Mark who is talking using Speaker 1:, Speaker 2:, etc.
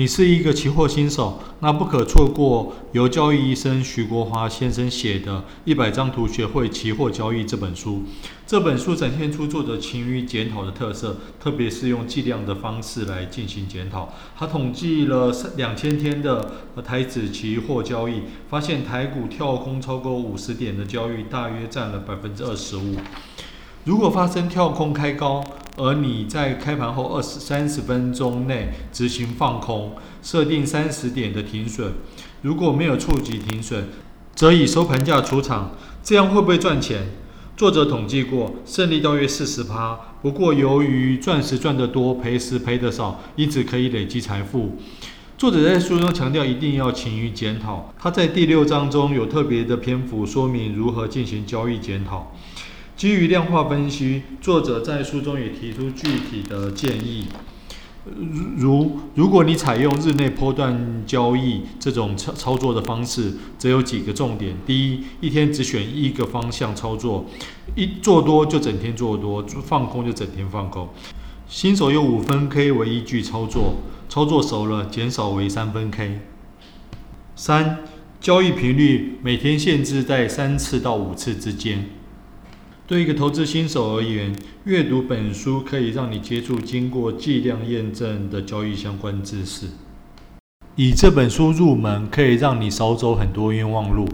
Speaker 1: 你是一个期货新手，那不可错过由交易医生徐国华先生写的《一百张图学会期货交易》这本书。这本书展现出作者勤于检讨的特色，特别是用计量的方式来进行检讨。他统计了两千天的台指期货交易，发现台股跳空超过五十点的交易大约占了百分之二十五。如果发生跳空开高，而你在开盘后二十三十分钟内执行放空，设定三十点的停损，如果没有触及停损，则以收盘价出场，这样会不会赚钱？作者统计过，胜率大约四十趴。不过由于赚时赚得多，赔时赔得少，因此可以累积财富。作者在书中强调一定要勤于检讨，他在第六章中有特别的篇幅说明如何进行交易检讨。基于量化分析，作者在书中也提出具体的建议，如如果你采用日内波段交易这种操操作的方式，则有几个重点：第一，一天只选一个方向操作，一做多就整天做多，放空就整天放空。新手用五分 K 为依据操作，操作熟了减少为三分 K。三，交易频率每天限制在三次到五次之间。对一个投资新手而言，阅读本书可以让你接触经过计量验证的交易相关知识。以这本书入门，可以让你少走很多冤枉路。